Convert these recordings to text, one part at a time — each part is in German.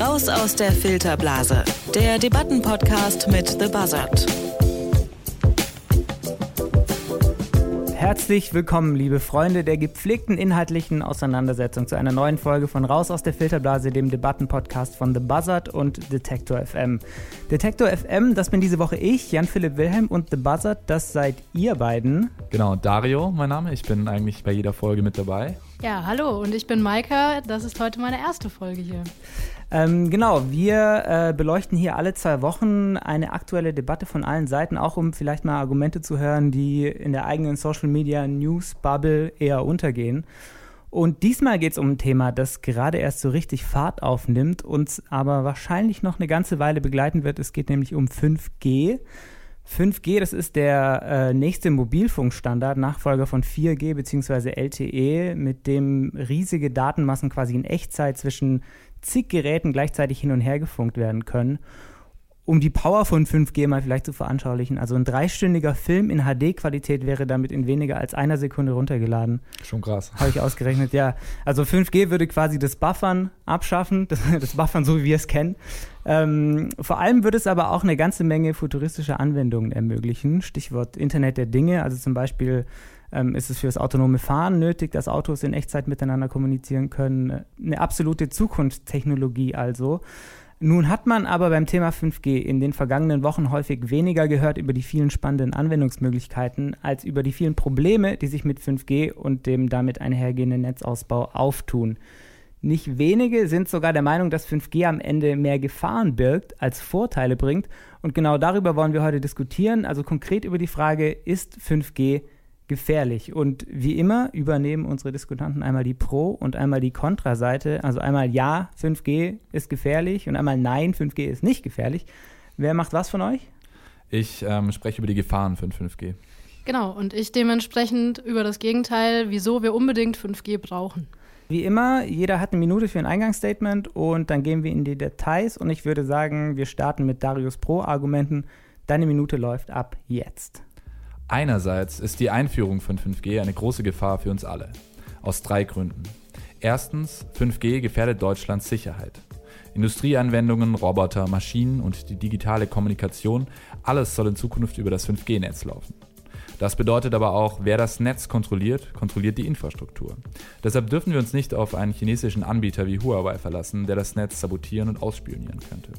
Raus aus der Filterblase, der Debattenpodcast mit The Buzzard. Herzlich willkommen, liebe Freunde der gepflegten inhaltlichen Auseinandersetzung zu einer neuen Folge von Raus aus der Filterblase, dem Debattenpodcast von The Buzzard und Detektor FM. Detektor FM, das bin diese Woche ich, Jan-Philipp Wilhelm und The Buzzard, das seid ihr beiden. Genau, Dario, mein Name. Ich bin eigentlich bei jeder Folge mit dabei. Ja, hallo und ich bin Maika. Das ist heute meine erste Folge hier. Ähm, genau, wir äh, beleuchten hier alle zwei Wochen eine aktuelle Debatte von allen Seiten, auch um vielleicht mal Argumente zu hören, die in der eigenen Social Media News Bubble eher untergehen. Und diesmal geht es um ein Thema, das gerade erst so richtig Fahrt aufnimmt, uns aber wahrscheinlich noch eine ganze Weile begleiten wird. Es geht nämlich um 5G. 5G, das ist der äh, nächste Mobilfunkstandard, Nachfolger von 4G bzw. LTE, mit dem riesige Datenmassen quasi in Echtzeit zwischen zig Geräten gleichzeitig hin und her gefunkt werden können. Um die Power von 5G mal vielleicht zu veranschaulichen, also ein dreistündiger Film in HD-Qualität wäre damit in weniger als einer Sekunde runtergeladen. Schon krass. Habe ich ausgerechnet, ja. Also 5G würde quasi das Buffern abschaffen, das, das Buffern so wie wir es kennen. Ähm, vor allem würde es aber auch eine ganze Menge futuristischer Anwendungen ermöglichen. Stichwort Internet der Dinge, also zum Beispiel ähm, ist es für das autonome Fahren nötig, dass Autos in Echtzeit miteinander kommunizieren können. Eine absolute Zukunftstechnologie also. Nun hat man aber beim Thema 5G in den vergangenen Wochen häufig weniger gehört über die vielen spannenden Anwendungsmöglichkeiten als über die vielen Probleme, die sich mit 5G und dem damit einhergehenden Netzausbau auftun. Nicht wenige sind sogar der Meinung, dass 5G am Ende mehr Gefahren birgt als Vorteile bringt. Und genau darüber wollen wir heute diskutieren. Also konkret über die Frage, ist 5G gefährlich. Und wie immer übernehmen unsere Diskutanten einmal die Pro- und einmal die Kontraseite. Also einmal Ja, 5G ist gefährlich und einmal Nein, 5G ist nicht gefährlich. Wer macht was von euch? Ich ähm, spreche über die Gefahren von 5G. Genau, und ich dementsprechend über das Gegenteil, wieso wir unbedingt 5G brauchen. Wie immer, jeder hat eine Minute für ein Eingangsstatement und dann gehen wir in die Details und ich würde sagen, wir starten mit Darius Pro-Argumenten. Deine Minute läuft ab jetzt. Einerseits ist die Einführung von 5G eine große Gefahr für uns alle. Aus drei Gründen. Erstens, 5G gefährdet Deutschlands Sicherheit. Industrieanwendungen, Roboter, Maschinen und die digitale Kommunikation, alles soll in Zukunft über das 5G-Netz laufen. Das bedeutet aber auch, wer das Netz kontrolliert, kontrolliert die Infrastruktur. Deshalb dürfen wir uns nicht auf einen chinesischen Anbieter wie Huawei verlassen, der das Netz sabotieren und ausspionieren könnte.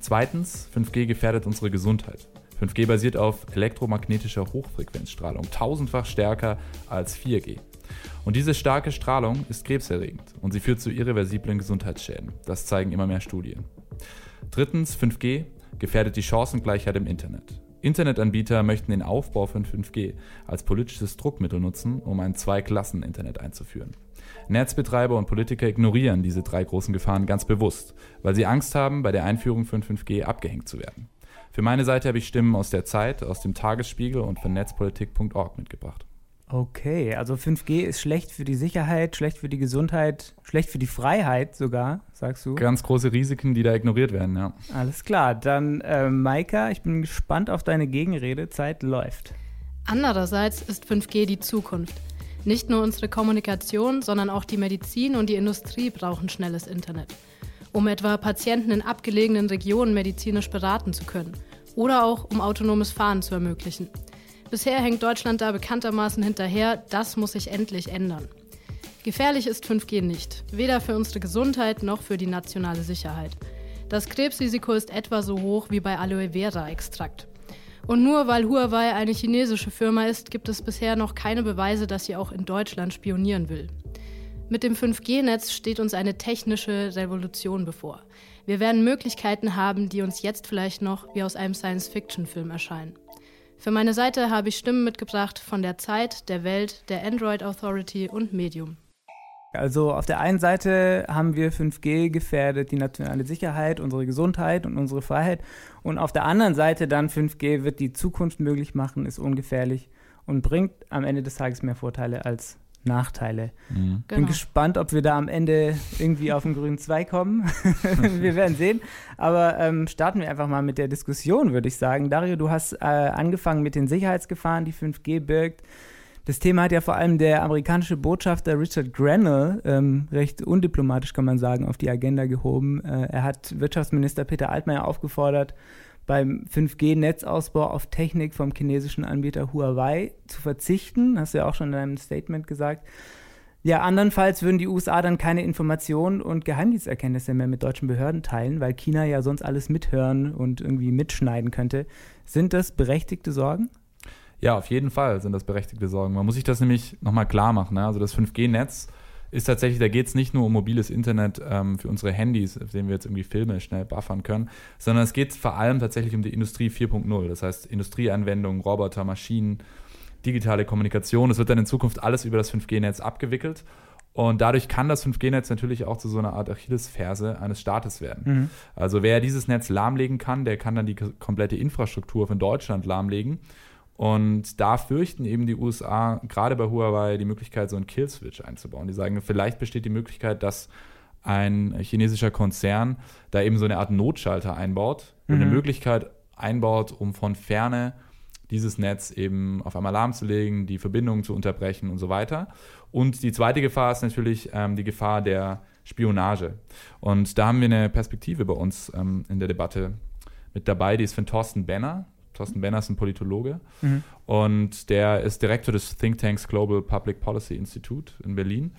Zweitens, 5G gefährdet unsere Gesundheit. 5G basiert auf elektromagnetischer Hochfrequenzstrahlung, tausendfach stärker als 4G. Und diese starke Strahlung ist krebserregend und sie führt zu irreversiblen Gesundheitsschäden. Das zeigen immer mehr Studien. Drittens, 5G gefährdet die Chancengleichheit im Internet. Internetanbieter möchten den Aufbau von 5G als politisches Druckmittel nutzen, um ein Zwei-Klassen-Internet einzuführen. Netzbetreiber und Politiker ignorieren diese drei großen Gefahren ganz bewusst, weil sie Angst haben, bei der Einführung von 5G abgehängt zu werden. Für meine Seite habe ich Stimmen aus der Zeit, aus dem Tagesspiegel und von netzpolitik.org mitgebracht. Okay, also 5G ist schlecht für die Sicherheit, schlecht für die Gesundheit, schlecht für die Freiheit sogar, sagst du? Ganz große Risiken, die da ignoriert werden, ja. Alles klar, dann äh, Maika, ich bin gespannt auf deine Gegenrede. Zeit läuft. Andererseits ist 5G die Zukunft. Nicht nur unsere Kommunikation, sondern auch die Medizin und die Industrie brauchen schnelles Internet um etwa Patienten in abgelegenen Regionen medizinisch beraten zu können oder auch um autonomes Fahren zu ermöglichen. Bisher hängt Deutschland da bekanntermaßen hinterher, das muss sich endlich ändern. Gefährlich ist 5G nicht, weder für unsere Gesundheit noch für die nationale Sicherheit. Das Krebsrisiko ist etwa so hoch wie bei Aloe Vera-Extrakt. Und nur weil Huawei eine chinesische Firma ist, gibt es bisher noch keine Beweise, dass sie auch in Deutschland spionieren will. Mit dem 5G-Netz steht uns eine technische Revolution bevor. Wir werden Möglichkeiten haben, die uns jetzt vielleicht noch wie aus einem Science-Fiction-Film erscheinen. Für meine Seite habe ich Stimmen mitgebracht von der Zeit, der Welt, der Android Authority und Medium. Also auf der einen Seite haben wir 5G gefährdet die nationale Sicherheit, unsere Gesundheit und unsere Freiheit. Und auf der anderen Seite dann 5G wird die Zukunft möglich machen, ist ungefährlich und bringt am Ende des Tages mehr Vorteile als Nachteile. Mhm. Bin genau. gespannt, ob wir da am Ende irgendwie auf den grünen Zweig kommen. wir werden sehen. Aber ähm, starten wir einfach mal mit der Diskussion, würde ich sagen. Dario, du hast äh, angefangen mit den Sicherheitsgefahren, die 5G birgt. Das Thema hat ja vor allem der amerikanische Botschafter Richard Grenell ähm, recht undiplomatisch, kann man sagen, auf die Agenda gehoben. Äh, er hat Wirtschaftsminister Peter Altmaier aufgefordert, beim 5G-Netzausbau auf Technik vom chinesischen Anbieter Huawei zu verzichten. Hast du ja auch schon in deinem Statement gesagt. Ja, andernfalls würden die USA dann keine Informationen und Geheimdiensterkenntnisse mehr mit deutschen Behörden teilen, weil China ja sonst alles mithören und irgendwie mitschneiden könnte. Sind das berechtigte Sorgen? Ja, auf jeden Fall sind das berechtigte Sorgen. Man muss sich das nämlich nochmal klar machen. Ne? Also das 5G-Netz ist tatsächlich, da geht es nicht nur um mobiles Internet ähm, für unsere Handys, auf denen wir jetzt irgendwie Filme schnell buffern können, sondern es geht vor allem tatsächlich um die Industrie 4.0. Das heißt Industrieanwendungen, Roboter, Maschinen, digitale Kommunikation. Es wird dann in Zukunft alles über das 5G-Netz abgewickelt. Und dadurch kann das 5G-Netz natürlich auch zu so einer Art Achillesferse eines Staates werden. Mhm. Also wer dieses Netz lahmlegen kann, der kann dann die komplette Infrastruktur von Deutschland lahmlegen. Und da fürchten eben die USA gerade bei Huawei die Möglichkeit, so einen Kill-Switch einzubauen. Die sagen, vielleicht besteht die Möglichkeit, dass ein chinesischer Konzern da eben so eine Art Notschalter einbaut und eine mhm. Möglichkeit einbaut, um von ferne dieses Netz eben auf einmal lahmzulegen, die Verbindungen zu unterbrechen und so weiter. Und die zweite Gefahr ist natürlich ähm, die Gefahr der Spionage. Und da haben wir eine Perspektive bei uns ähm, in der Debatte mit dabei, die ist von Thorsten Benner. Thorsten Benner ist ein Politologe mhm. und der ist Direktor des Thinktanks Global Public Policy Institute in Berlin.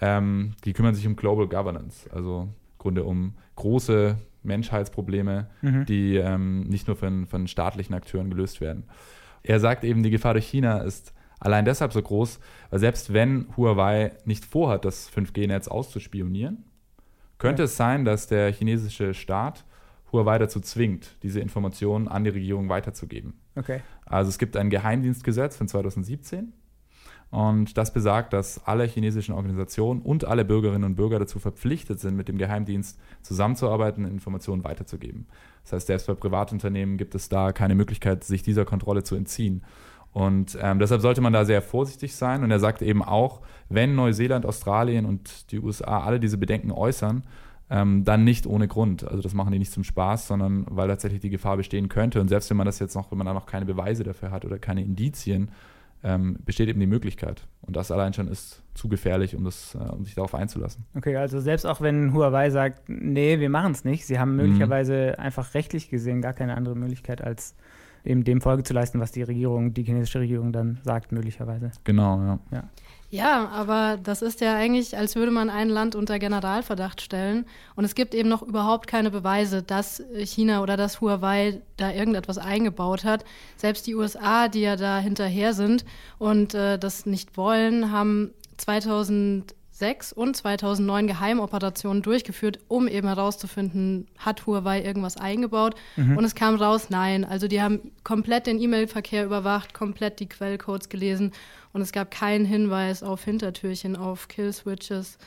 Ähm, die kümmern sich um Global Governance, also im Grunde um große Menschheitsprobleme, mhm. die ähm, nicht nur von, von staatlichen Akteuren gelöst werden. Er sagt eben, die Gefahr durch China ist allein deshalb so groß, weil selbst wenn Huawei nicht vorhat, das 5G-Netz auszuspionieren, könnte ja. es sein, dass der chinesische Staat Huawei dazu zwingt, diese Informationen an die Regierung weiterzugeben. Okay. Also es gibt ein Geheimdienstgesetz von 2017 und das besagt, dass alle chinesischen Organisationen und alle Bürgerinnen und Bürger dazu verpflichtet sind, mit dem Geheimdienst zusammenzuarbeiten und Informationen weiterzugeben. Das heißt, selbst bei Privatunternehmen gibt es da keine Möglichkeit, sich dieser Kontrolle zu entziehen. Und ähm, deshalb sollte man da sehr vorsichtig sein. Und er sagt eben auch, wenn Neuseeland, Australien und die USA alle diese Bedenken äußern, ähm, dann nicht ohne Grund. Also das machen die nicht zum Spaß, sondern weil tatsächlich die Gefahr bestehen könnte. Und selbst wenn man das jetzt noch, wenn man da noch keine Beweise dafür hat oder keine Indizien, ähm, besteht eben die Möglichkeit. Und das allein schon ist zu gefährlich, um, das, äh, um sich darauf einzulassen. Okay, also selbst auch wenn Huawei sagt, nee, wir machen es nicht, sie haben mhm. möglicherweise mhm. einfach rechtlich gesehen gar keine andere Möglichkeit, als eben dem Folge zu leisten, was die Regierung, die chinesische Regierung dann sagt, möglicherweise. Genau, ja. ja. Ja, aber das ist ja eigentlich, als würde man ein Land unter Generalverdacht stellen. Und es gibt eben noch überhaupt keine Beweise, dass China oder dass Huawei da irgendetwas eingebaut hat. Selbst die USA, die ja da hinterher sind und äh, das nicht wollen, haben 2006 und 2009 Geheimoperationen durchgeführt, um eben herauszufinden, hat Huawei irgendwas eingebaut. Mhm. Und es kam raus, nein. Also die haben komplett den E-Mail-Verkehr überwacht, komplett die Quellcodes gelesen und es gab keinen Hinweis auf Hintertürchen, auf Killswitches.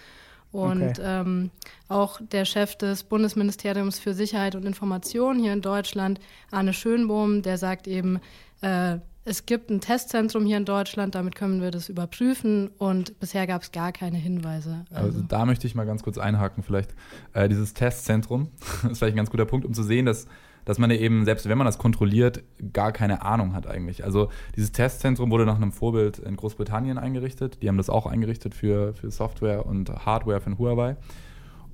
Und okay. ähm, auch der Chef des Bundesministeriums für Sicherheit und Information hier in Deutschland, Arne Schönbohm, der sagt eben, äh, es gibt ein Testzentrum hier in Deutschland, damit können wir das überprüfen und bisher gab es gar keine Hinweise. Also. also. da möchte ich mal ganz kurz einhaken, vielleicht. Äh, dieses Testzentrum ist vielleicht ein ganz guter Punkt, um zu sehen, dass dass man eben, selbst wenn man das kontrolliert, gar keine Ahnung hat eigentlich. Also dieses Testzentrum wurde nach einem Vorbild in Großbritannien eingerichtet. Die haben das auch eingerichtet für, für Software und Hardware von Huawei.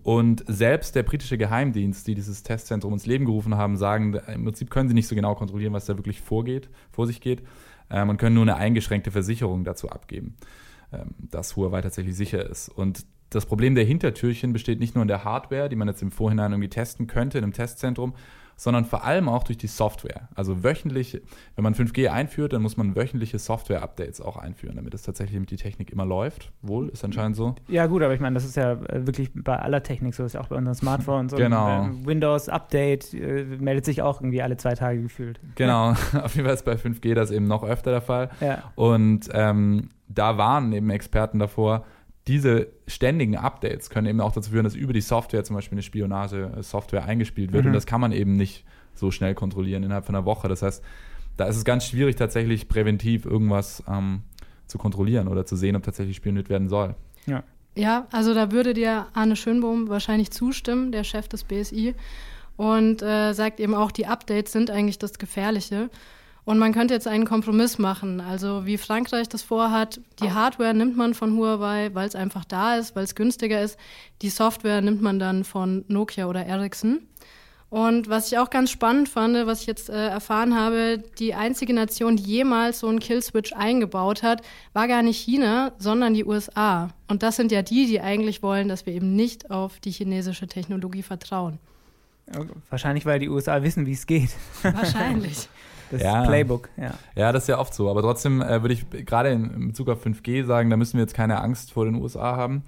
Und selbst der britische Geheimdienst, die dieses Testzentrum ins Leben gerufen haben, sagen, im Prinzip können sie nicht so genau kontrollieren, was da wirklich vorgeht, vor sich geht ähm, und können nur eine eingeschränkte Versicherung dazu abgeben, ähm, dass Huawei tatsächlich sicher ist. Und das Problem der Hintertürchen besteht nicht nur in der Hardware, die man jetzt im Vorhinein irgendwie testen könnte in einem Testzentrum, sondern vor allem auch durch die Software. Also wöchentlich, wenn man 5G einführt, dann muss man wöchentliche Software-Updates auch einführen, damit es tatsächlich mit die Technik immer läuft. Wohl, ist anscheinend so. Ja, gut, aber ich meine, das ist ja äh, wirklich bei aller Technik so, ist ja auch bei unseren Smartphones. Genau. Und, äh, Windows Update äh, meldet sich auch irgendwie alle zwei Tage gefühlt. Genau, auf jeden Fall ist bei 5G das eben noch öfter der Fall. Ja. Und ähm, da waren eben Experten davor, diese ständigen Updates können eben auch dazu führen, dass über die Software zum Beispiel eine Spionage-Software eingespielt wird. Mhm. Und das kann man eben nicht so schnell kontrollieren innerhalb von einer Woche. Das heißt, da ist es ganz schwierig, tatsächlich präventiv irgendwas ähm, zu kontrollieren oder zu sehen, ob tatsächlich spioniert werden soll. Ja. Ja, also da würde dir Arne Schönbohm wahrscheinlich zustimmen, der Chef des BSI, und äh, sagt eben auch, die Updates sind eigentlich das Gefährliche. Und man könnte jetzt einen Kompromiss machen. Also wie Frankreich das vorhat, die Hardware nimmt man von Huawei, weil es einfach da ist, weil es günstiger ist. Die Software nimmt man dann von Nokia oder Ericsson. Und was ich auch ganz spannend fand, was ich jetzt äh, erfahren habe, die einzige Nation, die jemals so einen Killswitch eingebaut hat, war gar nicht China, sondern die USA. Und das sind ja die, die eigentlich wollen, dass wir eben nicht auf die chinesische Technologie vertrauen. Wahrscheinlich, weil die USA wissen, wie es geht. Wahrscheinlich. Das Ja. Playbook, ja. Ja, das ist ja oft so. Aber trotzdem äh, würde ich gerade in, Bezug auf 5G sagen, da müssen wir jetzt keine Angst vor den USA haben.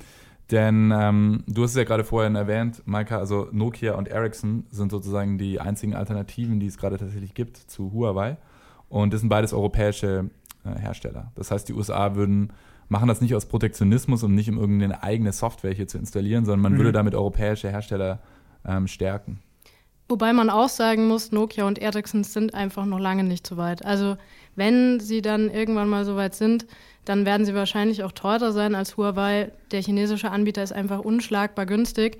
Denn ähm, du hast es ja gerade vorhin erwähnt, Maika, also Nokia und Ericsson sind sozusagen die einzigen Alternativen, die es gerade tatsächlich gibt zu Huawei. Und das sind beides europäische äh, Hersteller. Das heißt, die USA würden machen das nicht aus Protektionismus und nicht um irgendeine eigene Software hier zu installieren, sondern man Mhm. würde damit europäische Hersteller ähm, stärken. Wobei man auch sagen muss, Nokia und Ericsson sind einfach noch lange nicht so weit. Also wenn sie dann irgendwann mal so weit sind, dann werden sie wahrscheinlich auch teurer sein als Huawei. Der chinesische Anbieter ist einfach unschlagbar günstig.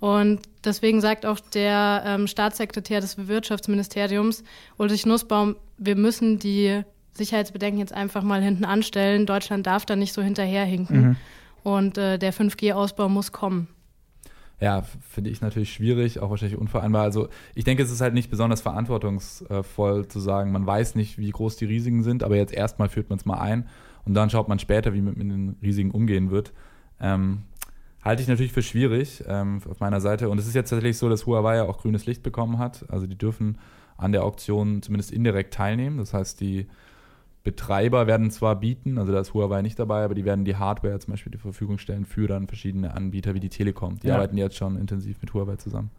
Und deswegen sagt auch der ähm, Staatssekretär des Wirtschaftsministeriums, Ulrich Nussbaum, wir müssen die Sicherheitsbedenken jetzt einfach mal hinten anstellen. Deutschland darf da nicht so hinterherhinken. Mhm. Und äh, der 5G-Ausbau muss kommen. Ja, finde ich natürlich schwierig, auch wahrscheinlich unvereinbar. Also ich denke, es ist halt nicht besonders verantwortungsvoll zu sagen, man weiß nicht, wie groß die Risiken sind, aber jetzt erstmal führt man es mal ein und dann schaut man später, wie man mit den Risiken umgehen wird. Ähm, halte ich natürlich für schwierig ähm, auf meiner Seite. Und es ist jetzt tatsächlich so, dass Huawei ja auch grünes Licht bekommen hat. Also die dürfen an der Auktion zumindest indirekt teilnehmen. Das heißt, die Betreiber werden zwar bieten, also da ist Huawei nicht dabei, aber die werden die Hardware zum Beispiel zur Verfügung stellen für dann verschiedene Anbieter wie die Telekom. Die Ja. arbeiten jetzt schon intensiv mit Huawei zusammen.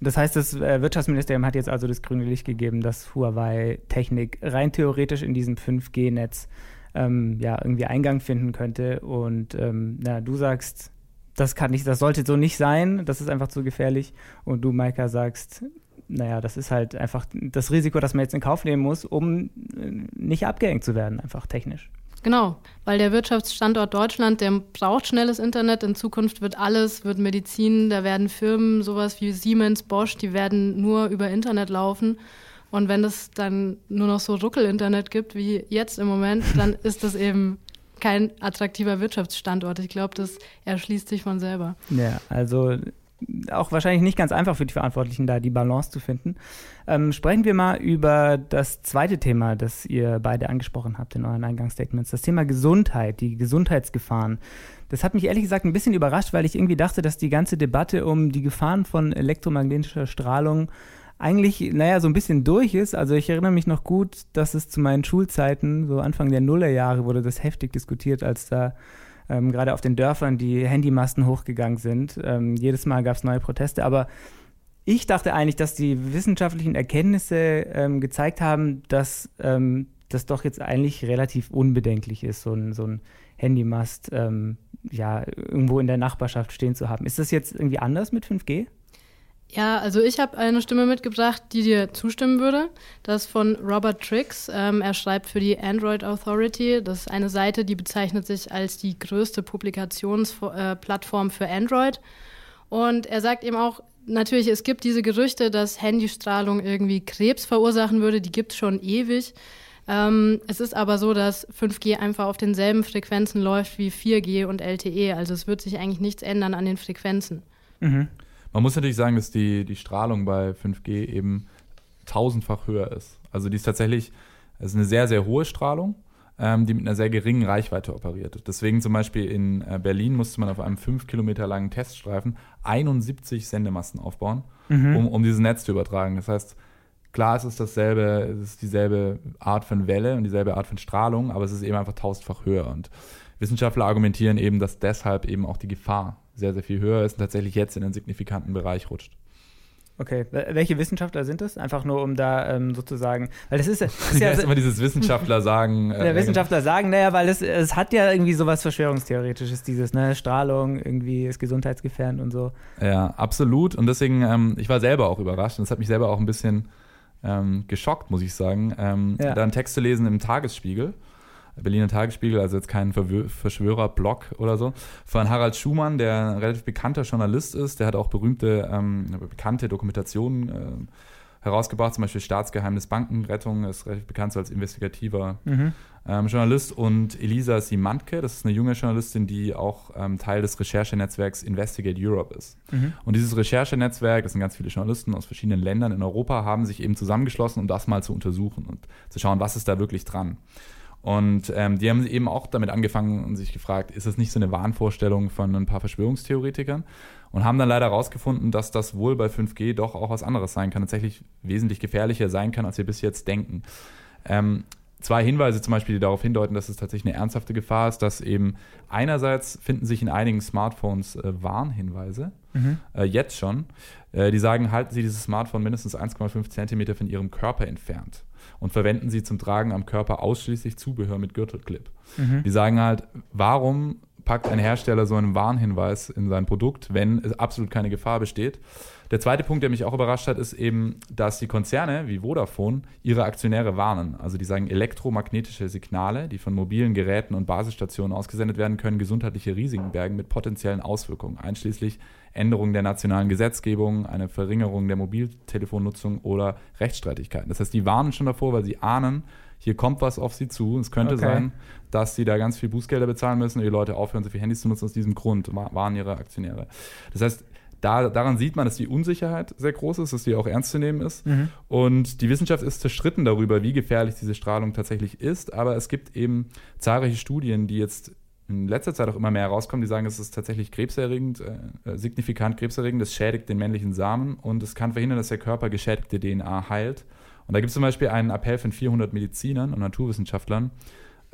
Das heißt, das äh, Wirtschaftsministerium hat jetzt also das grüne Licht gegeben, dass Huawei-Technik rein theoretisch in diesem 5G-Netz ähm, ja, irgendwie Eingang finden könnte. Und ähm, na, du sagst, das kann nicht, das sollte so nicht sein, das ist einfach zu gefährlich. Und du, Maika, sagst, naja, das ist halt einfach das Risiko, das man jetzt in Kauf nehmen muss, um äh, nicht abgehängt zu werden, einfach technisch. Genau, weil der Wirtschaftsstandort Deutschland, der braucht schnelles Internet. In Zukunft wird alles, wird Medizin, da werden Firmen, sowas wie Siemens, Bosch, die werden nur über Internet laufen. Und wenn es dann nur noch so Ruckel-Internet gibt wie jetzt im Moment, dann ist das eben kein attraktiver Wirtschaftsstandort. Ich glaube, das erschließt sich von selber. Ja, also auch wahrscheinlich nicht ganz einfach für die Verantwortlichen, da die Balance zu finden. Ähm, sprechen wir mal über das zweite Thema, das ihr beide angesprochen habt in euren Eingangsstatements, das Thema Gesundheit, die Gesundheitsgefahren. Das hat mich ehrlich gesagt ein bisschen überrascht, weil ich irgendwie dachte, dass die ganze Debatte um die Gefahren von elektromagnetischer Strahlung eigentlich, naja, so ein bisschen durch ist. Also ich erinnere mich noch gut, dass es zu meinen Schulzeiten, so Anfang der Nullerjahre, wurde das heftig diskutiert, als da ähm, gerade auf den Dörfern die Handymasten hochgegangen sind. Ähm, jedes Mal gab es neue Proteste, aber ich dachte eigentlich, dass die wissenschaftlichen Erkenntnisse ähm, gezeigt haben, dass ähm, das doch jetzt eigentlich relativ unbedenklich ist, so ein, so ein Handymast ähm, ja, irgendwo in der Nachbarschaft stehen zu haben. Ist das jetzt irgendwie anders mit 5G? Ja, also ich habe eine Stimme mitgebracht, die dir zustimmen würde. Das ist von Robert Trix. Ähm, er schreibt für die Android Authority. Das ist eine Seite, die bezeichnet sich als die größte Publikationsplattform für Android. Und er sagt eben auch, natürlich, es gibt diese Gerüchte, dass Handystrahlung irgendwie Krebs verursachen würde. Die gibt es schon ewig. Ähm, es ist aber so, dass 5G einfach auf denselben Frequenzen läuft wie 4G und LTE. Also es wird sich eigentlich nichts ändern an den Frequenzen. Mhm. Man muss natürlich sagen, dass die, die Strahlung bei 5G eben tausendfach höher ist. Also die ist tatsächlich, es ist eine sehr, sehr hohe Strahlung, ähm, die mit einer sehr geringen Reichweite operiert. Deswegen zum Beispiel in äh, Berlin musste man auf einem fünf Kilometer langen Teststreifen 71 Sendemasten aufbauen, Mhm. um, um dieses Netz zu übertragen. Das heißt, klar es ist dasselbe, es ist dieselbe Art von Welle und dieselbe Art von Strahlung, aber es ist eben einfach tausendfach höher. Und Wissenschaftler argumentieren eben, dass deshalb eben auch die Gefahr sehr, sehr viel höher ist und tatsächlich jetzt in einen signifikanten Bereich rutscht. Okay, Wel- welche Wissenschaftler sind das? Einfach nur, um da ähm, sozusagen, weil das ist, ist Ja, ja, immer dieses Wissenschaftler sagen. der Wissenschaftler sagen, naja, weil es, es hat ja irgendwie sowas Verschwörungstheoretisches, dieses, ne, Strahlung irgendwie ist gesundheitsgefährdend und so. Ja, absolut. Und deswegen, ähm, ich war selber auch überrascht und das hat mich selber auch ein bisschen ähm, geschockt, muss ich sagen, ähm, Ja. da einen Text zu lesen im Tagesspiegel. Berliner Tagesspiegel, also jetzt kein Verschwörer-Blog oder so, von Harald Schumann, der ein relativ bekannter Journalist ist. Der hat auch berühmte, ähm, bekannte Dokumentationen äh, herausgebracht, zum Beispiel Staatsgeheimnis Bankenrettung, ist relativ bekannt so als investigativer Mhm. ähm, Journalist und Elisa Simantke, das ist eine junge Journalistin, die auch ähm, Teil des Recherchenetzwerks Investigate Europe ist. Mhm. Und dieses Recherchenetzwerk, das sind ganz viele Journalisten aus verschiedenen Ländern in Europa, haben sich eben zusammengeschlossen, um das mal zu untersuchen und zu schauen, was ist da wirklich dran. Und ähm, die haben eben auch damit angefangen und sich gefragt, ist das nicht so eine Wahnvorstellung von ein paar Verschwörungstheoretikern? Und haben dann leider herausgefunden, dass das wohl bei 5G doch auch was anderes sein kann, tatsächlich wesentlich gefährlicher sein kann, als wir bis jetzt denken. Ähm, zwei Hinweise zum Beispiel, die darauf hindeuten, dass es tatsächlich eine ernsthafte Gefahr ist, dass eben einerseits finden sich in einigen Smartphones äh, Warnhinweise, Mhm. äh, jetzt schon. Äh, die sagen, halten Sie dieses Smartphone mindestens 1,5 Zentimeter von Ihrem Körper entfernt und verwenden Sie zum Tragen am Körper ausschließlich Zubehör mit Gürtelclip. Mhm. Die sagen halt, warum packt ein Hersteller so einen Warnhinweis in sein Produkt, wenn es absolut keine Gefahr besteht? Der zweite Punkt, der mich auch überrascht hat, ist eben, dass die Konzerne wie Vodafone ihre Aktionäre warnen. Also die sagen, elektromagnetische Signale, die von mobilen Geräten und Basisstationen ausgesendet werden, können gesundheitliche Risiken bergen mit potenziellen Auswirkungen, einschließlich Änderung der nationalen Gesetzgebung, eine Verringerung der Mobiltelefonnutzung oder Rechtsstreitigkeiten. Das heißt, die warnen schon davor, weil sie ahnen, hier kommt was auf sie zu. Es könnte Okay. sein, dass sie da ganz viel Bußgelder bezahlen müssen und die Leute aufhören, so viele Handys zu nutzen aus diesem Grund, wa- warnen ihre Aktionäre. Das heißt, da, daran sieht man, dass die Unsicherheit sehr groß ist, dass die auch ernst zu nehmen ist. Mhm. Und die Wissenschaft ist zerstritten darüber, wie gefährlich diese Strahlung tatsächlich ist. Aber es gibt eben zahlreiche Studien, die jetzt in letzter Zeit auch immer mehr herauskommen, die sagen, es ist tatsächlich krebserregend, äh, äh, signifikant krebserregend, es schädigt den männlichen Samen und es kann verhindern, dass der Körper geschädigte DNA heilt. Und da gibt es zum Beispiel einen Appell von 400 Medizinern und Naturwissenschaftlern,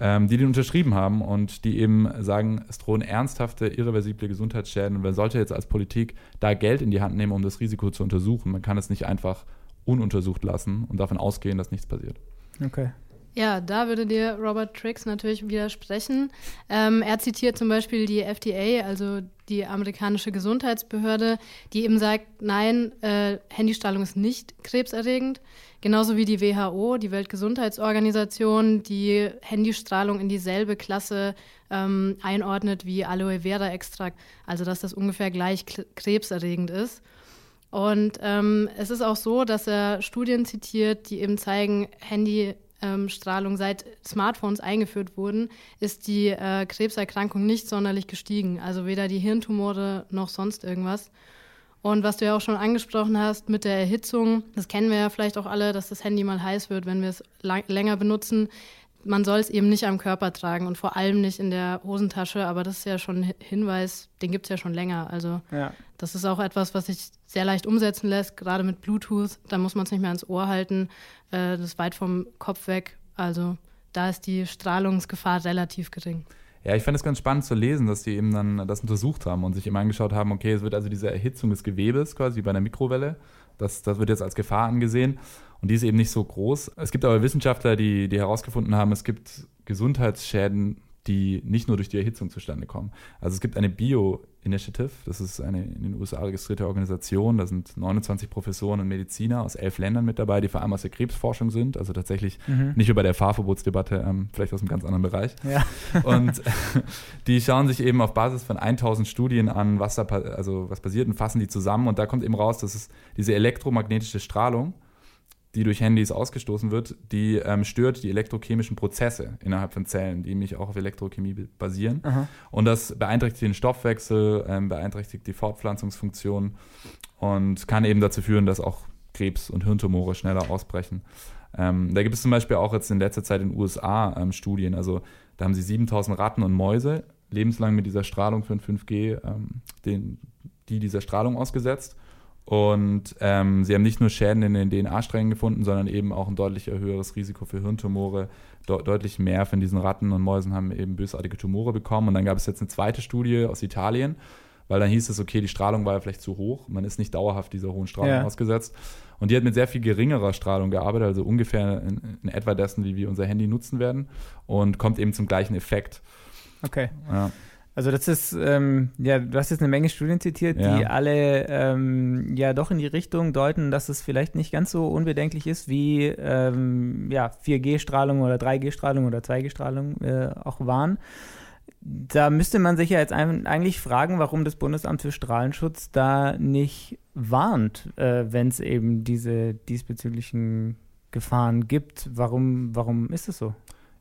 ähm, die den unterschrieben haben und die eben sagen, es drohen ernsthafte, irreversible Gesundheitsschäden und man sollte jetzt als Politik da Geld in die Hand nehmen, um das Risiko zu untersuchen. Man kann es nicht einfach ununtersucht lassen und davon ausgehen, dass nichts passiert. Okay. Ja, da würde dir Robert Trix natürlich widersprechen. Ähm, er zitiert zum Beispiel die FDA, also die amerikanische Gesundheitsbehörde, die eben sagt, nein, äh, Handystrahlung ist nicht krebserregend. Genauso wie die WHO, die Weltgesundheitsorganisation, die Handystrahlung in dieselbe Klasse ähm, einordnet wie Aloe Vera Extrakt, also dass das ungefähr gleich krebserregend ist. Und ähm, es ist auch so, dass er Studien zitiert, die eben zeigen, Handystrahlung seit Smartphones eingeführt wurden, ist die äh, Krebserkrankung nicht sonderlich gestiegen. Also weder die Hirntumore noch sonst irgendwas. Und was du ja auch schon angesprochen hast mit der Erhitzung, das kennen wir ja vielleicht auch alle, dass das Handy mal heiß wird, wenn wir es länger benutzen. Man soll es eben nicht am Körper tragen und vor allem nicht in der Hosentasche, aber das ist ja schon ein Hinweis, den gibt es ja schon länger. Also Ja. das ist auch etwas, was sich sehr leicht umsetzen lässt, gerade mit Bluetooth. Da muss man es nicht mehr ans Ohr halten. Äh, das ist weit vom Kopf weg. Also da ist die Strahlungsgefahr relativ gering. Ja, ich fand es ganz spannend zu lesen, dass die eben dann das untersucht haben und sich eben angeschaut haben, okay, es wird also diese Erhitzung des Gewebes quasi wie bei einer Mikrowelle, das, das wird jetzt als Gefahr angesehen und die ist eben nicht so groß. Es gibt aber Wissenschaftler, die, die herausgefunden haben, es gibt Gesundheitsschäden, die nicht nur durch die Erhitzung zustande kommen. Also es gibt eine Bio-Initiative, das ist eine in den USA registrierte Organisation, da sind 29 Professoren und Mediziner aus elf Ländern mit dabei, die vor allem aus der Krebsforschung sind, also tatsächlich Mhm. nicht bei der Fahrverbotsdebatte, ähm, vielleicht aus einem ganz anderen Bereich. Ja. Und die schauen sich eben auf Basis von 1000 Studien an, was da also was passiert und fassen die zusammen. Und da kommt eben raus, dass es diese elektromagnetische Strahlung, die durch Handys ausgestoßen wird, die ähm, stört die elektrochemischen Prozesse innerhalb von Zellen, die nämlich auch auf Elektrochemie basieren. Aha. Und das beeinträchtigt den Stoffwechsel, ähm, beeinträchtigt die Fortpflanzungsfunktion und kann eben dazu führen, dass auch Krebs und Hirntumore schneller ausbrechen. Ähm, da gibt es zum Beispiel auch jetzt in letzter Zeit in den USA ähm, Studien. Also da haben sie 7000 Ratten und Mäuse lebenslang mit dieser Strahlung von 5G, ähm, den, die dieser Strahlung ausgesetzt. Und ähm, sie haben nicht nur Schäden in den DNA-Strängen gefunden, sondern eben auch ein deutlich höheres Risiko für Hirntumore. De deutlich mehr von diesen Ratten und Mäusen haben eben bösartige Tumore bekommen. Und dann gab es jetzt eine zweite Studie aus Italien, weil dann hieß es, okay, die Strahlung war ja vielleicht zu hoch. Man ist nicht dauerhaft dieser hohen Strahlung Ja. ausgesetzt. Und die hat mit sehr viel geringerer Strahlung gearbeitet, also ungefähr in, in etwa dessen, wie wir unser Handy nutzen werden. Und kommt eben zum gleichen Effekt. Okay. Ja. Also das ist, ähm, ja, du hast jetzt eine Menge Studien zitiert, die Ja. alle ähm, ja doch in die Richtung deuten, dass es vielleicht nicht ganz so unbedenklich ist, wie ähm, ja, 4G-Strahlung oder 3G-Strahlung oder 2G-Strahlung äh, auch waren. Da müsste man sich ja jetzt eigentlich fragen, warum das Bundesamt für Strahlenschutz da nicht warnt, äh, wenn es eben diese diesbezüglichen Gefahren gibt. Warum, warum ist es so?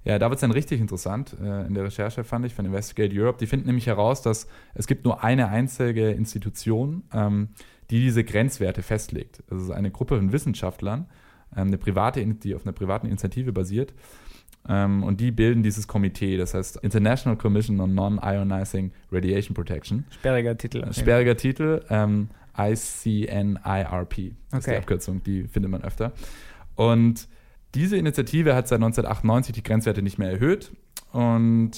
Ja, da wird es dann richtig interessant äh, in der Recherche, fand ich, von Investigate Europe. Die finden nämlich heraus, dass es gibt nur eine einzige Institution, ähm, die diese Grenzwerte festlegt. Das ist eine Gruppe von Wissenschaftlern, ähm, eine private, die auf einer privaten Initiative basiert. Ähm, und die bilden dieses Komitee, das heißt International Commission on Non-Ionizing Radiation Protection. Sperriger Titel. Sperriger Titel, ähm, ICNIRP. Das okay. ist die Abkürzung, die findet man öfter. Und diese Initiative hat seit 1998 die Grenzwerte nicht mehr erhöht und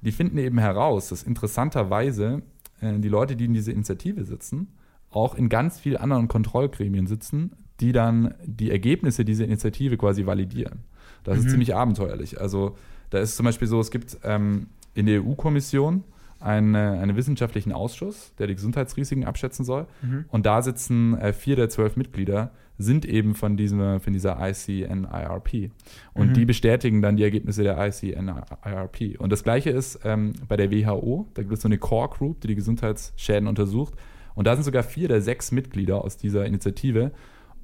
die finden eben heraus, dass interessanterweise äh, die Leute, die in dieser Initiative sitzen, auch in ganz vielen anderen Kontrollgremien sitzen, die dann die Ergebnisse dieser Initiative quasi validieren. Das mhm. ist ziemlich abenteuerlich. Also da ist zum Beispiel so, es gibt ähm, in der EU-Kommission eine, einen wissenschaftlichen Ausschuss, der die Gesundheitsrisiken abschätzen soll. Mhm. Und da sitzen äh, vier der zwölf Mitglieder, sind eben von, diesem, von dieser ICNIRP. Und mhm. die bestätigen dann die Ergebnisse der ICNIRP. Und das Gleiche ist ähm, bei der WHO. Da gibt es so eine Core Group, die die Gesundheitsschäden untersucht. Und da sind sogar vier der sechs Mitglieder aus dieser Initiative.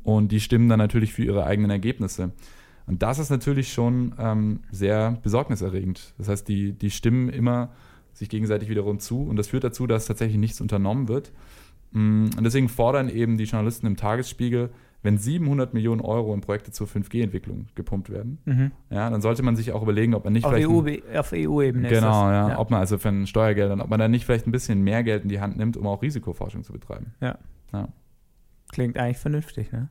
Und die stimmen dann natürlich für ihre eigenen Ergebnisse. Und das ist natürlich schon ähm, sehr besorgniserregend. Das heißt, die, die stimmen immer sich gegenseitig wiederum zu und das führt dazu, dass tatsächlich nichts unternommen wird. Mm, und deswegen fordern eben die Journalisten im Tagesspiegel, wenn 700 Millionen Euro in Projekte zur 5G-Entwicklung gepumpt werden, mhm. ja, dann sollte man sich auch überlegen, ob man nicht auf vielleicht. EU, ein, auf EU-Ebene. Genau, ja, ja, Ob man also von Steuergeldern, ob man dann nicht vielleicht ein bisschen mehr Geld in die Hand nimmt, um auch Risikoforschung zu betreiben. Ja. ja. Klingt eigentlich vernünftig, ne?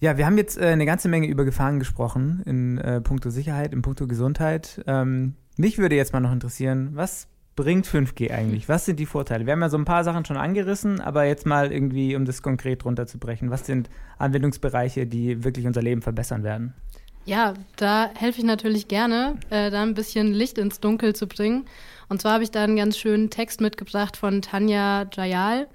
Ja, wir haben jetzt äh, eine ganze Menge über Gefahren gesprochen in äh, puncto Sicherheit, in puncto Gesundheit. Ähm, mich würde jetzt mal noch interessieren, was bringt 5G eigentlich? Was sind die Vorteile? Wir haben ja so ein paar Sachen schon angerissen, aber jetzt mal irgendwie, um das konkret runterzubrechen, was sind Anwendungsbereiche, die wirklich unser Leben verbessern werden? Ja, da helfe ich natürlich gerne, äh, da ein bisschen Licht ins Dunkel zu bringen. Und zwar habe ich da einen ganz schönen Text mitgebracht von Tanja Jayal.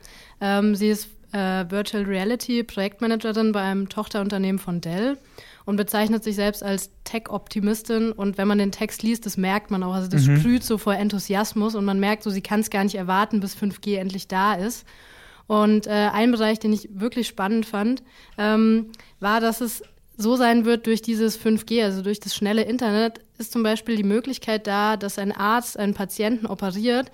Ähm, sie ist äh, Virtual Reality Projektmanagerin beim Tochterunternehmen von Dell und bezeichnet sich selbst als Tech-Optimistin. Und wenn man den Text liest, das merkt man auch. Also das mhm. sprüht so vor Enthusiasmus und man merkt so, sie kann es gar nicht erwarten, bis 5G endlich da ist. Und äh, ein Bereich, den ich wirklich spannend fand, ähm, war, dass es so sein wird durch dieses 5G, also durch das schnelle Internet, ist zum Beispiel die Möglichkeit da, dass ein Arzt einen Patienten operiert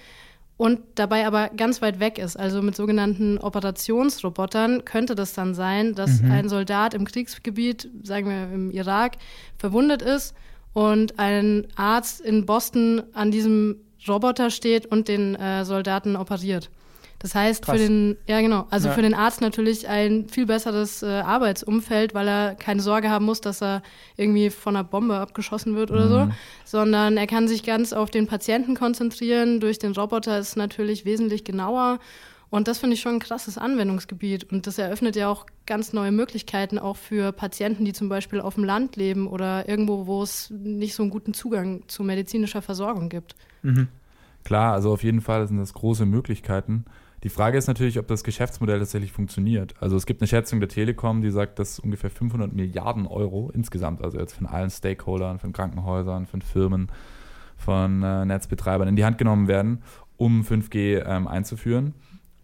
und dabei aber ganz weit weg ist. Also mit sogenannten Operationsrobotern könnte das dann sein, dass mhm. ein Soldat im Kriegsgebiet, sagen wir im Irak, verwundet ist und ein Arzt in Boston an diesem Roboter steht und den äh, Soldaten operiert. Das heißt, Krass. für den, ja genau, also ja. für den Arzt natürlich ein viel besseres äh, Arbeitsumfeld, weil er keine Sorge haben muss, dass er irgendwie von einer Bombe abgeschossen wird oder mhm. so, sondern er kann sich ganz auf den Patienten konzentrieren. Durch den Roboter ist es natürlich wesentlich genauer. Und das finde ich schon ein krasses Anwendungsgebiet. Und das eröffnet ja auch ganz neue Möglichkeiten auch für Patienten, die zum Beispiel auf dem Land leben oder irgendwo, wo es nicht so einen guten Zugang zu medizinischer Versorgung gibt. Mhm. Klar, also auf jeden Fall sind das große Möglichkeiten. Die Frage ist natürlich, ob das Geschäftsmodell tatsächlich funktioniert. Also es gibt eine Schätzung der Telekom, die sagt, dass ungefähr 500 Milliarden Euro insgesamt, also jetzt von allen Stakeholdern, von Krankenhäusern, von Firmen, von äh, Netzbetreibern in die Hand genommen werden, um 5G ähm, einzuführen.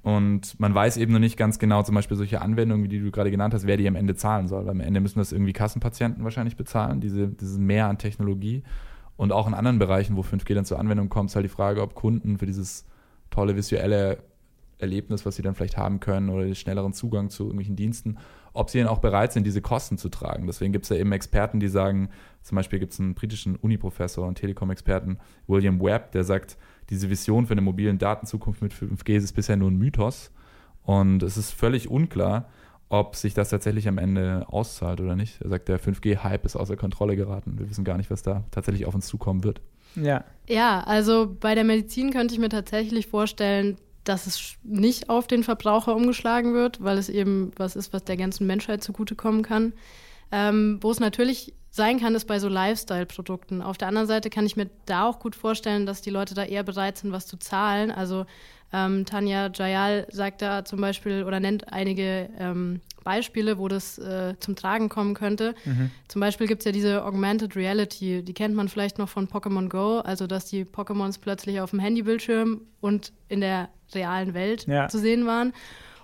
Und man weiß eben noch nicht ganz genau, zum Beispiel solche Anwendungen, wie die du gerade genannt hast, wer die am Ende zahlen soll. Weil am Ende müssen das irgendwie Kassenpatienten wahrscheinlich bezahlen, diese, dieses Mehr an Technologie. Und auch in anderen Bereichen, wo 5G dann zur Anwendung kommt, ist halt die Frage, ob Kunden für dieses tolle visuelle Erlebnis, was sie dann vielleicht haben können oder den schnelleren Zugang zu irgendwelchen Diensten, ob sie dann auch bereit sind, diese Kosten zu tragen. Deswegen gibt es ja eben Experten, die sagen, zum Beispiel gibt es einen britischen Uniprofessor und Telekom-Experten, William Webb, der sagt, diese Vision für eine mobilen Datenzukunft mit 5G ist bisher nur ein Mythos und es ist völlig unklar, ob sich das tatsächlich am Ende auszahlt oder nicht. Er sagt, der 5G-Hype ist außer Kontrolle geraten. Wir wissen gar nicht, was da tatsächlich auf uns zukommen wird. Ja. Ja, also bei der Medizin könnte ich mir tatsächlich vorstellen, dass es nicht auf den Verbraucher umgeschlagen wird, weil es eben was ist, was der ganzen Menschheit zugutekommen kann. Ähm, wo es natürlich sein kann, ist bei so Lifestyle-Produkten. Auf der anderen Seite kann ich mir da auch gut vorstellen, dass die Leute da eher bereit sind, was zu zahlen. Also ähm, Tanja Jayal sagt da zum Beispiel oder nennt einige ähm, Beispiele, wo das äh, zum Tragen kommen könnte. Mhm. Zum Beispiel gibt es ja diese Augmented Reality, die kennt man vielleicht noch von Pokémon Go, also dass die Pokémons plötzlich auf dem Handybildschirm und in der realen Welt ja. zu sehen waren.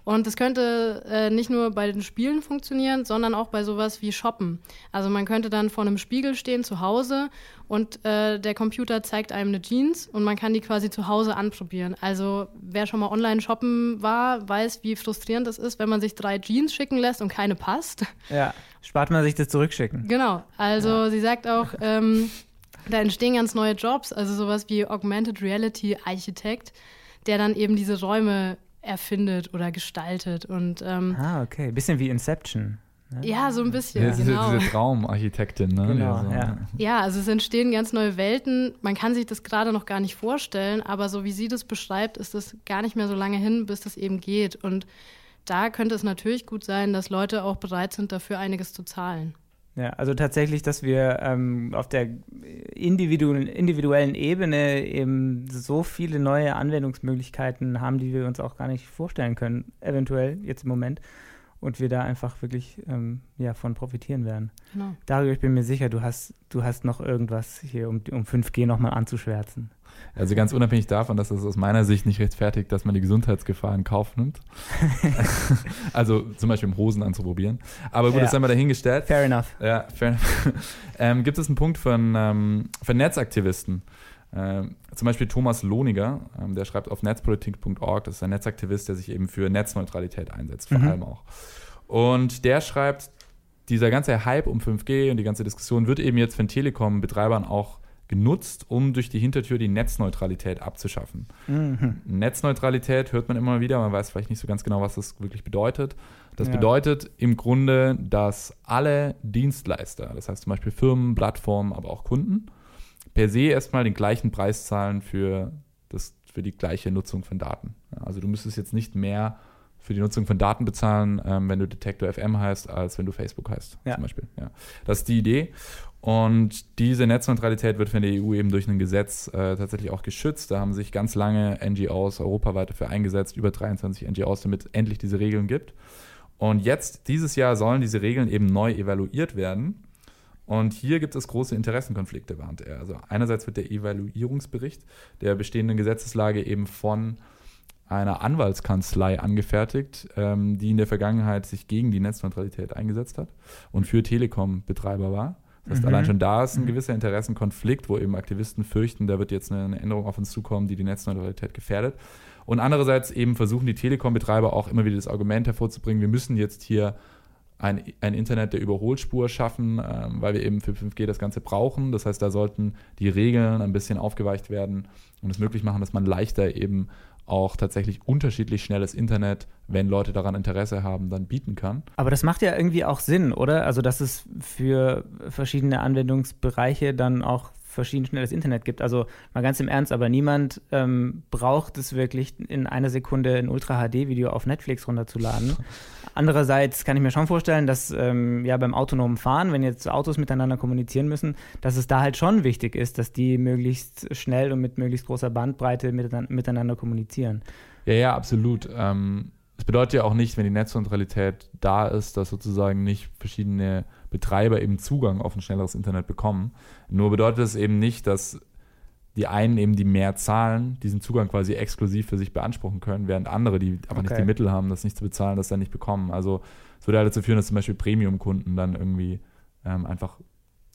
Und das könnte äh, nicht nur bei den Spielen funktionieren, sondern auch bei sowas wie Shoppen. Also man könnte dann vor einem Spiegel stehen zu Hause und äh, der Computer zeigt einem eine Jeans und man kann die quasi zu Hause anprobieren. Also wer schon mal online shoppen war, weiß, wie frustrierend es ist, wenn man sich drei Jeans schicken lässt und keine passt. Ja, spart man sich das Zurückschicken. Genau. Also ja. sie sagt auch, ähm, da entstehen ganz neue Jobs, also sowas wie Augmented Reality Architekt, der dann eben diese Räume erfindet oder gestaltet. Und, ähm, ah, okay. Bisschen wie Inception. Ne? Ja, so ein bisschen. Ja, genau. Diese, diese Traumarchitektin, ne? Genau, so. ja. ja, also es entstehen ganz neue Welten. Man kann sich das gerade noch gar nicht vorstellen, aber so wie sie das beschreibt, ist es gar nicht mehr so lange hin, bis das eben geht. Und da könnte es natürlich gut sein, dass Leute auch bereit sind, dafür einiges zu zahlen. Ja, also tatsächlich, dass wir ähm, auf der individuellen, individuellen Ebene eben so viele neue Anwendungsmöglichkeiten haben, die wir uns auch gar nicht vorstellen können, eventuell jetzt im Moment. Und wir da einfach wirklich ähm, ja, von profitieren werden. Genau. Dario, ich bin mir sicher, du hast, du hast noch irgendwas hier, um, um 5G nochmal anzuschwärzen. Also ganz unabhängig davon, dass es aus meiner Sicht nicht rechtfertigt, dass man die Gesundheitsgefahr in Kauf nimmt. also zum Beispiel im Hosen anzuprobieren. Aber gut, ja. das haben wir dahingestellt. Fair enough. Ja, fair enough. ähm, gibt es einen Punkt von, ähm, von Netzaktivisten? Ähm, zum Beispiel Thomas Lohniger, ähm, der schreibt auf netzpolitik.org, das ist ein Netzaktivist, der sich eben für Netzneutralität einsetzt, vor mhm. allem auch. Und der schreibt, dieser ganze Hype um 5G und die ganze Diskussion wird eben jetzt von Telekom-Betreibern auch genutzt, um durch die Hintertür die Netzneutralität abzuschaffen. Mhm. Netzneutralität hört man immer wieder, man weiß vielleicht nicht so ganz genau, was das wirklich bedeutet. Das ja. bedeutet im Grunde, dass alle Dienstleister, das heißt zum Beispiel Firmen, Plattformen, aber auch Kunden, per se erstmal den gleichen Preis zahlen für, das, für die gleiche Nutzung von Daten. Also du müsstest jetzt nicht mehr für die Nutzung von Daten bezahlen, ähm, wenn du Detector FM heißt, als wenn du Facebook heißt, ja. zum Beispiel. Ja. Das ist die Idee. Und diese Netzneutralität wird von der EU eben durch ein Gesetz äh, tatsächlich auch geschützt. Da haben sich ganz lange NGOs europaweit dafür eingesetzt, über 23 NGOs, damit es endlich diese Regeln gibt. Und jetzt, dieses Jahr, sollen diese Regeln eben neu evaluiert werden. Und hier gibt es große Interessenkonflikte, warnt er. Also einerseits wird der Evaluierungsbericht der bestehenden Gesetzeslage eben von einer Anwaltskanzlei angefertigt, ähm, die in der Vergangenheit sich gegen die Netzneutralität eingesetzt hat und für Telekom-Betreiber war. Das heißt, mhm. allein schon da ist ein mhm. gewisser Interessenkonflikt, wo eben Aktivisten fürchten, da wird jetzt eine Änderung auf uns zukommen, die die Netzneutralität gefährdet. Und andererseits eben versuchen die Telekom-Betreiber auch immer wieder das Argument hervorzubringen, wir müssen jetzt hier ein, ein Internet der Überholspur schaffen, ähm, weil wir eben für 5G das Ganze brauchen. Das heißt, da sollten die Regeln ein bisschen aufgeweicht werden und es möglich machen, dass man leichter eben auch tatsächlich unterschiedlich schnelles Internet, wenn Leute daran Interesse haben, dann bieten kann. Aber das macht ja irgendwie auch Sinn, oder? Also, dass es für verschiedene Anwendungsbereiche dann auch verschieden schnelles Internet gibt. Also mal ganz im Ernst, aber niemand ähm, braucht es wirklich in einer Sekunde ein Ultra-HD-Video auf Netflix runterzuladen. Andererseits kann ich mir schon vorstellen, dass ähm, ja beim autonomen Fahren, wenn jetzt Autos miteinander kommunizieren müssen, dass es da halt schon wichtig ist, dass die möglichst schnell und mit möglichst großer Bandbreite miteinander kommunizieren. Ja, ja, absolut. Ähm, es bedeutet ja auch nicht, wenn die Netzneutralität da ist, dass sozusagen nicht verschiedene Betreiber eben Zugang auf ein schnelleres Internet bekommen. Nur bedeutet es eben nicht, dass die einen eben, die mehr zahlen, diesen Zugang quasi exklusiv für sich beanspruchen können, während andere, die aber okay. nicht die Mittel haben, das nicht zu bezahlen, das dann nicht bekommen. Also es würde halt dazu führen, dass zum Beispiel Premium-Kunden dann irgendwie ähm, einfach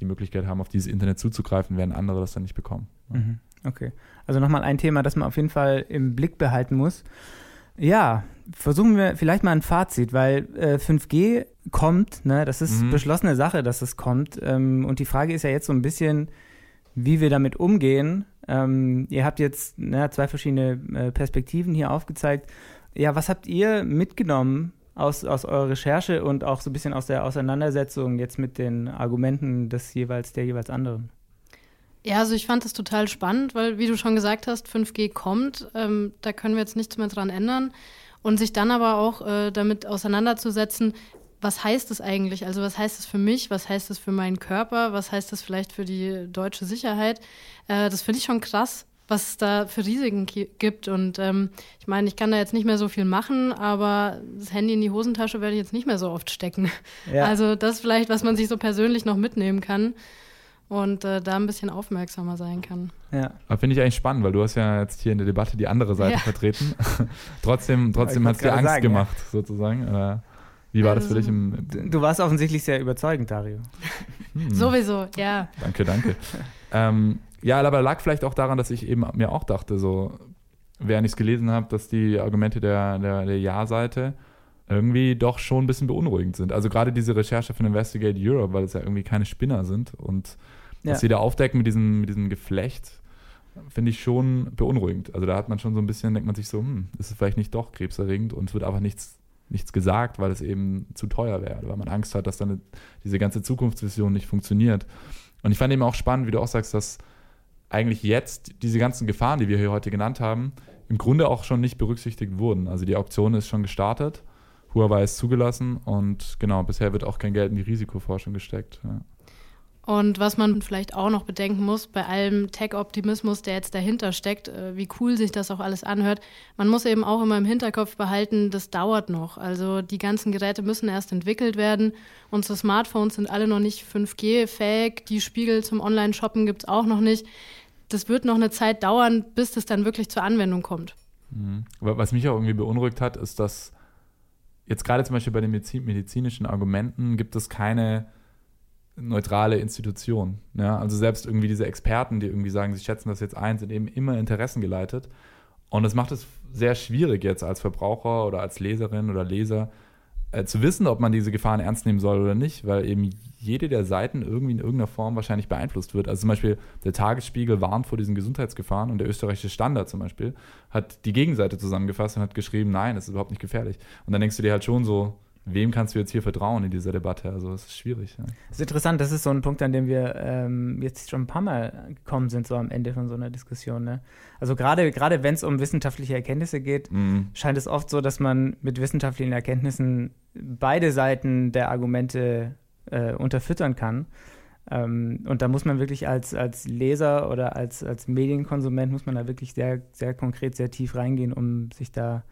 die Möglichkeit haben, auf dieses Internet zuzugreifen, während andere das dann nicht bekommen. Mhm. Okay. Also nochmal ein Thema, das man auf jeden Fall im Blick behalten muss. Ja, versuchen wir vielleicht mal ein Fazit, weil äh, 5G kommt, ne? das ist mhm. beschlossene Sache, dass es kommt. Ähm, und die Frage ist ja jetzt so ein bisschen, wie wir damit umgehen. Ähm, ihr habt jetzt ne, zwei verschiedene äh, Perspektiven hier aufgezeigt. Ja, was habt ihr mitgenommen aus, aus eurer Recherche und auch so ein bisschen aus der Auseinandersetzung jetzt mit den Argumenten des jeweils der jeweils anderen? Ja, also ich fand das total spannend, weil, wie du schon gesagt hast, 5G kommt. Ähm, da können wir jetzt nichts mehr dran ändern. Und sich dann aber auch äh, damit auseinanderzusetzen, was heißt es eigentlich? Also was heißt es für mich? Was heißt es für meinen Körper? Was heißt es vielleicht für die deutsche Sicherheit? Äh, das finde ich schon krass, was es da für Risiken gibt. Und ähm, ich meine, ich kann da jetzt nicht mehr so viel machen, aber das Handy in die Hosentasche werde ich jetzt nicht mehr so oft stecken. Ja. Also das ist vielleicht, was man sich so persönlich noch mitnehmen kann und äh, da ein bisschen aufmerksamer sein kann. Ja. Aber finde ich eigentlich spannend, weil du hast ja jetzt hier in der Debatte die andere Seite ja. vertreten. trotzdem trotzdem hat es dir Angst sagen, gemacht, ja. sozusagen. Äh, wie war das für dich? Im, im du warst offensichtlich sehr überzeugend, Dario. Hm. Sowieso, ja. Danke, danke. ähm, ja, aber lag vielleicht auch daran, dass ich eben mir auch dachte, so, während ich es gelesen habe, dass die Argumente der, der, der Ja-Seite irgendwie doch schon ein bisschen beunruhigend sind. Also gerade diese Recherche von Investigate Europe, weil es ja irgendwie keine Spinner sind und ja. was sie da aufdecken mit diesem, mit diesem Geflecht, finde ich schon beunruhigend. Also da hat man schon so ein bisschen, denkt man sich so, hm, ist es vielleicht nicht doch krebserregend und es wird einfach nichts, nichts gesagt, weil es eben zu teuer wäre, weil man Angst hat, dass dann diese ganze Zukunftsvision nicht funktioniert. Und ich fand eben auch spannend, wie du auch sagst, dass eigentlich jetzt diese ganzen Gefahren, die wir hier heute genannt haben, im Grunde auch schon nicht berücksichtigt wurden. Also die Auktion ist schon gestartet, Huawei ist zugelassen und genau, bisher wird auch kein Geld in die Risikoforschung gesteckt. Ja. Und was man vielleicht auch noch bedenken muss, bei allem Tech-Optimismus, der jetzt dahinter steckt, äh, wie cool sich das auch alles anhört, man muss eben auch immer im Hinterkopf behalten, das dauert noch. Also die ganzen Geräte müssen erst entwickelt werden. Unsere Smartphones sind alle noch nicht 5G-fähig. Die Spiegel zum Online-Shoppen gibt es auch noch nicht das wird noch eine Zeit dauern, bis das dann wirklich zur Anwendung kommt. Mhm. Was mich auch irgendwie beunruhigt hat, ist, dass jetzt gerade zum Beispiel bei den medizinischen Argumenten gibt es keine neutrale Institution. Ja? Also selbst irgendwie diese Experten, die irgendwie sagen, sie schätzen das jetzt ein, sind eben immer interessengeleitet. Und das macht es sehr schwierig jetzt als Verbraucher oder als Leserin oder Leser, äh, zu wissen, ob man diese Gefahren ernst nehmen soll oder nicht, weil eben jede der Seiten irgendwie in irgendeiner Form wahrscheinlich beeinflusst wird. Also zum Beispiel der Tagesspiegel warnt vor diesen Gesundheitsgefahren und der österreichische Standard zum Beispiel hat die Gegenseite zusammengefasst und hat geschrieben, nein, das ist überhaupt nicht gefährlich. Und dann denkst du dir halt schon so, wem kannst du jetzt hier vertrauen in dieser Debatte? Also es ist schwierig. Ja. Das ist interessant, das ist so ein Punkt, an dem wir ähm, jetzt schon ein paar Mal gekommen sind, so am Ende von so einer Diskussion. Ne? Also gerade gerade wenn es um wissenschaftliche Erkenntnisse geht, mhm. scheint es oft so, dass man mit wissenschaftlichen Erkenntnissen beide Seiten der Argumente äh, unterfüttern kann. Ähm, und da muss man wirklich als, als Leser oder als, als Medienkonsument muss man da wirklich sehr, sehr konkret, sehr tief reingehen, um sich da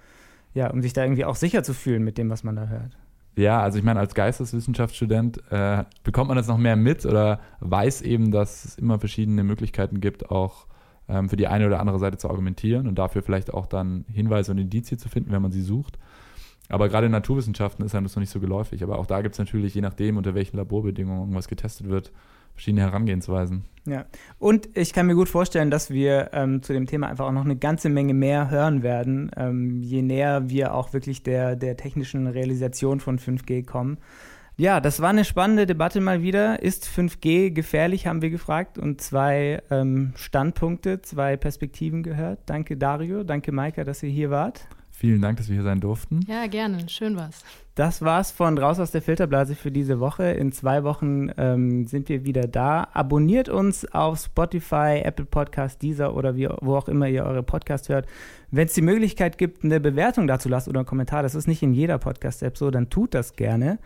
ja, um sich da irgendwie auch sicher zu fühlen mit dem, was man da hört. Ja, also ich meine, als Geisteswissenschaftsstudent äh, bekommt man das noch mehr mit oder weiß eben, dass es immer verschiedene Möglichkeiten gibt, auch ähm, für die eine oder andere Seite zu argumentieren und dafür vielleicht auch dann Hinweise und Indizien zu finden, wenn man sie sucht. Aber gerade in Naturwissenschaften ist einem das noch nicht so geläufig. Aber auch da gibt es natürlich, je nachdem, unter welchen Laborbedingungen irgendwas getestet wird, verschiedene Herangehensweisen. Ja, und ich kann mir gut vorstellen, dass wir ähm, zu dem Thema einfach auch noch eine ganze Menge mehr hören werden, ähm, je näher wir auch wirklich der, der technischen Realisation von 5G kommen. Ja, das war eine spannende Debatte mal wieder. Ist 5G gefährlich, haben wir gefragt und zwei ähm, Standpunkte, zwei Perspektiven gehört. Danke Dario, danke Maika, dass ihr hier wart. Vielen Dank, dass wir hier sein durften. Ja, gerne. Schön war's. Das war's von Raus aus der Filterblase für diese Woche. In zwei Wochen ähm, sind wir wieder da. Abonniert uns auf Spotify, Apple Podcast, Deezer oder wie, wo auch immer ihr eure Podcast hört. Wenn es die Möglichkeit gibt, eine Bewertung dazu lasst oder einen Kommentar, das ist nicht in jeder Podcast-App so, dann tut das gerne.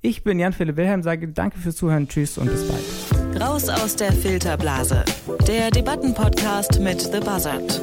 Ich bin Jan-Philipp Wilhelm, sage danke fürs Zuhören, tschüss und bis bald. Raus aus der Filterblase, der Debattenpodcast mit The Buzzard.